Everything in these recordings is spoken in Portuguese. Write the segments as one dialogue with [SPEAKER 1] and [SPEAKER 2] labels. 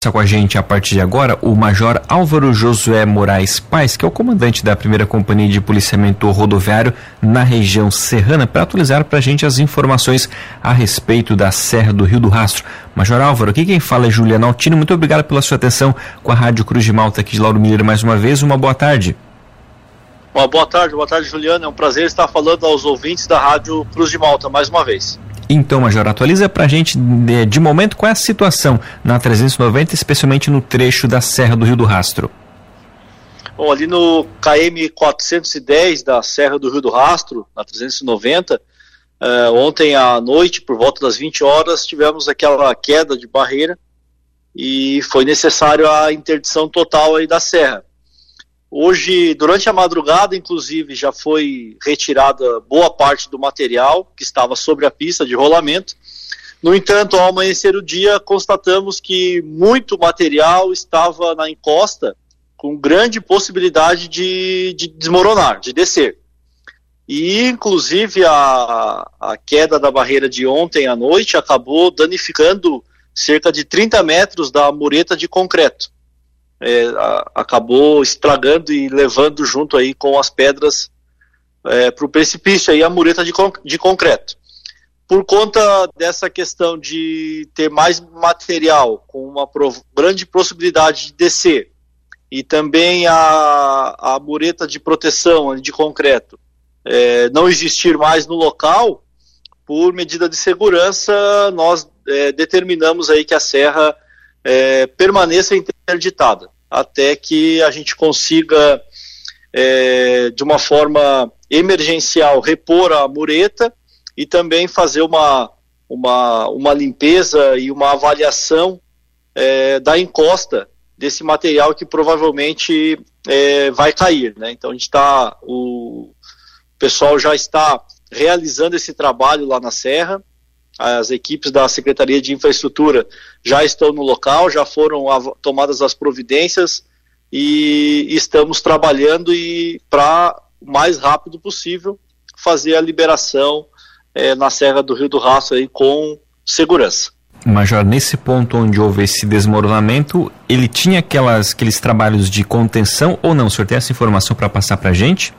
[SPEAKER 1] Está com a gente a partir de agora o Major Álvaro Josué Moraes Paz, que é o comandante da primeira companhia de policiamento rodoviário na região serrana, para atualizar para a gente as informações a respeito da Serra do Rio do Rastro. Major Álvaro, aqui quem fala é Juliana Altino. Muito obrigado pela sua atenção com a Rádio Cruz de Malta aqui de Lauro Miller mais uma vez. Uma boa tarde.
[SPEAKER 2] Uma boa tarde, boa tarde, Juliana. É um prazer estar falando aos ouvintes da Rádio Cruz de Malta mais uma vez.
[SPEAKER 1] Então, Major, atualiza para a gente, de, de, momento, qual é a situação na 390, especialmente no trecho da Serra do Rio do Rastro.
[SPEAKER 2] Bom, ali no KM 410 da Serra do Rio do Rastro, na 390, uh, eh, ontem à noite, por volta das 20 horas, tivemos aquela queda de barreira e foi necessário a interdição total aí da serra. Hoje, durante a madrugada, inclusive, já foi retirada boa parte do material que estava sobre a pista de rolamento. No entanto, ao amanhecer o dia, constatamos que muito material estava na encosta, com grande possibilidade de, de desmoronar, de descer. E, inclusive, a, a queda da barreira de ontem à noite acabou danificando cerca de 30 metros da mureta de concreto é, a, acabou estragando e levando junto aí com as pedras é, para o precipício aí a mureta de, de concreto. Por conta dessa questão de ter mais material com uma grande possibilidade de descer e também a, a mureta de proteção de concreto é, não existir mais no local, por medida de segurança, nós é, determinamos aí que a serra é, permaneça interditada até que a gente consiga, é, de uma forma emergencial, repor a mureta e também fazer uma, uma, uma limpeza e uma avaliação é, da encosta desse material que provavelmente é, vai cair. Né? Então a gente está, o pessoal já está realizando esse trabalho lá na Serra as equipes da Secretaria de Infraestrutura já estão no local, já foram tomadas as providências e estamos trabalhando e para o mais rápido possível fazer a liberação é, na Serra do Rio do Rastro aí com segurança.
[SPEAKER 1] Major, nesse ponto onde houve esse desmoronamento, ele tinha aquelas, aqueles trabalhos de contenção ou não? O senhor tem essa informação para passar para a gente?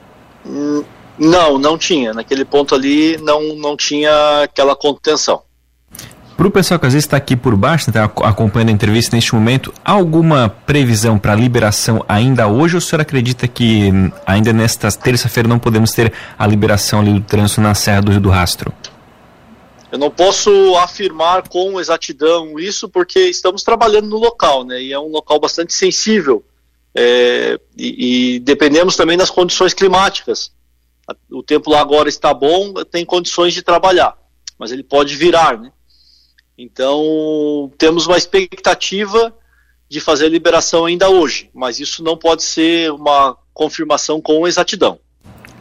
[SPEAKER 2] Hum, não, não tinha. Naquele ponto ali não, não tinha aquela contenção.
[SPEAKER 1] Para o pessoal que às vezes está aqui por baixo, está acompanhando a entrevista neste momento, há alguma previsão para liberação ainda hoje ou o senhor acredita que ainda nesta terça-feira não podemos ter a liberação ali do trânsito na Serra do Rio do Rastro?
[SPEAKER 2] Eu não posso afirmar com exatidão isso porque estamos trabalhando no local, né? E é um local bastante sensível. É, e, e dependemos também das condições climáticas o tempo lá agora está bom, tem condições de trabalhar, mas ele pode virar, né? Então, temos uma expectativa de fazer a liberação ainda hoje, mas isso não pode ser uma confirmação com exatidão.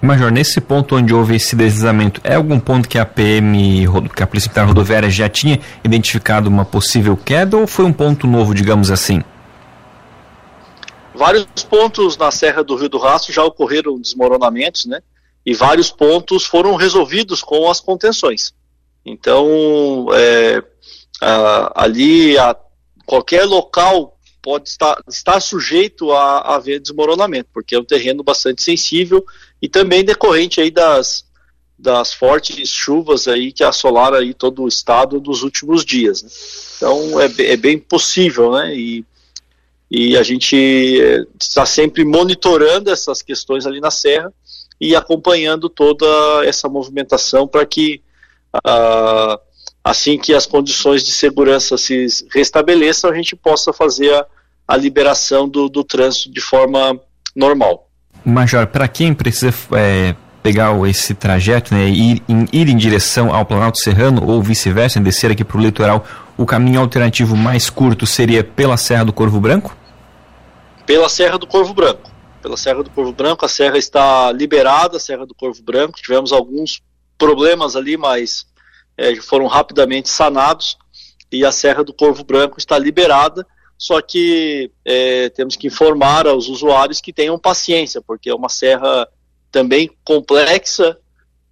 [SPEAKER 1] Major, nesse ponto onde houve esse deslizamento, é algum ponto que a PM, que a Polícia Militar Rodoviária já tinha identificado uma possível queda ou foi um ponto novo, digamos assim?
[SPEAKER 2] Vários pontos na Serra do Rio do Rastro já ocorreram desmoronamentos, né? E vários pontos foram resolvidos com as contenções. Então, é, a, ali, a, qualquer local pode estar, estar sujeito a, a haver desmoronamento, porque é um terreno bastante sensível e também decorrente aí das, das fortes chuvas aí que assolaram aí todo o estado nos últimos dias. Né? Então, é, é bem possível, né? E, e a gente é, está sempre monitorando essas questões ali na Serra e acompanhando toda essa movimentação para que uh, assim que as condições de segurança se restabeleçam, a gente possa fazer a, a liberação do, do trânsito de forma normal.
[SPEAKER 1] Major, para quem precisa é, pegar esse trajeto, né, ir, em, ir em direção ao Planalto Serrano ou vice-versa, descer aqui para o litoral, o caminho alternativo mais curto seria pela Serra do Corvo Branco?
[SPEAKER 2] Pela Serra do Corvo Branco pela Serra do Corvo Branco. A serra está liberada, a Serra do Corvo Branco. Tivemos alguns problemas ali, mas é, foram rapidamente sanados e a Serra do Corvo Branco está liberada. Só que é, temos que informar aos usuários que tenham paciência, porque é uma serra também complexa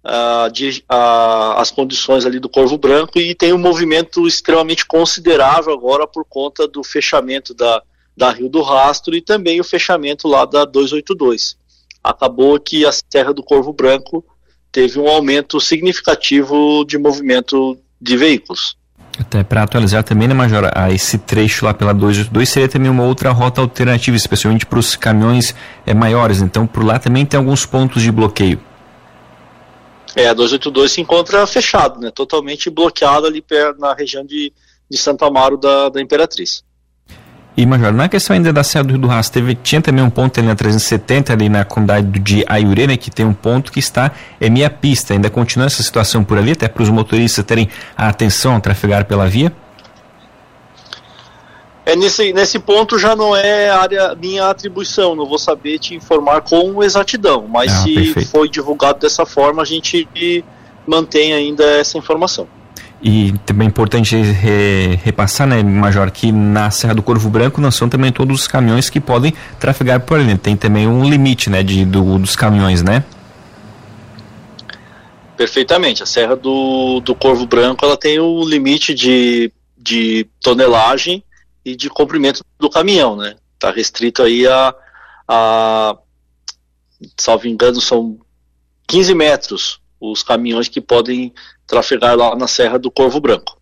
[SPEAKER 2] uh, de, uh, as condições ali do Corvo Branco e tem um movimento extremamente considerável agora por conta do fechamento da, da Rio do Rastro e também o fechamento lá da 282. Acabou que a Serra do Corvo Branco teve um aumento significativo de movimento de veículos.
[SPEAKER 1] Até para atualizar também, né, Major, a esse trecho lá pela 282 seria também uma outra rota alternativa, especialmente para os caminhões é, maiores. Então, por lá também tem alguns pontos de bloqueio.
[SPEAKER 2] É, a 282 se encontra fechado, né, totalmente bloqueado ali na região de, de Santo Amaro da, da Imperatriz.
[SPEAKER 1] E, Major, na questão ainda da Serra do Rio do Rastro, teve, tinha também um ponto ali na 370, ali na comunidade de Ayurê, né, que tem um ponto que está, é minha pista. Ainda continua essa situação por ali, até para os motoristas terem a atenção a trafegar pela via?
[SPEAKER 2] É nesse, nesse ponto já não é área minha atribuição, não vou saber te informar com exatidão, mas ah, se perfeito. foi divulgado dessa forma, a gente mantém ainda essa informação.
[SPEAKER 1] E também é importante re, repassar, né, Major, que na Serra do Corvo Branco não são também todos os caminhões que podem trafegar por ali. Tem também um limite, né, de, do, dos caminhões, né?
[SPEAKER 2] Perfeitamente. A Serra do, do Corvo Branco ela tem o limite de, de tonelagem e de comprimento do caminhão, né? Está restrito aí a, a, salvo engano, são 15 metros os caminhões que podem trafegar lá na Serra do Corvo Branco.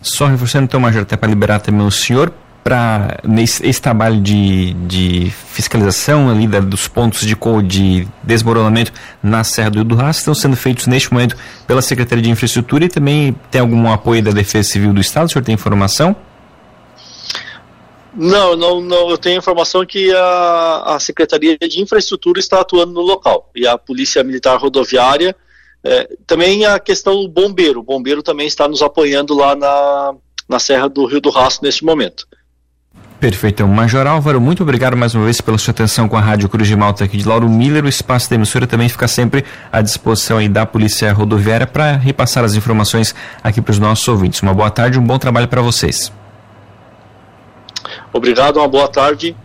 [SPEAKER 1] Só reforçando então, Major, até para liberar também o senhor, para esse trabalho de, de fiscalização ali da, dos pontos de, de desmoronamento na Serra do Rio do Rastro estão sendo feitos neste momento pela Secretaria de Infraestrutura e também tem algum apoio da Defesa Civil do Estado? O senhor tem informação?
[SPEAKER 2] Não, não, não, eu tenho informação que a, a Secretaria de Infraestrutura está atuando no local e a Polícia Militar Rodoviária é, também a questão do bombeiro. O bombeiro também está nos apoiando lá na, na Serra do Rio do Rastro neste momento.
[SPEAKER 1] Perfeito. Major Álvaro, muito obrigado mais uma vez pela sua atenção com a Rádio Cruz de Malta aqui de Lauro Miller. O espaço da emissora também fica sempre à disposição aí da Polícia Rodoviária para repassar as informações aqui para os nossos ouvintes. Uma boa tarde, um bom trabalho para vocês.
[SPEAKER 2] Obrigado, uma boa tarde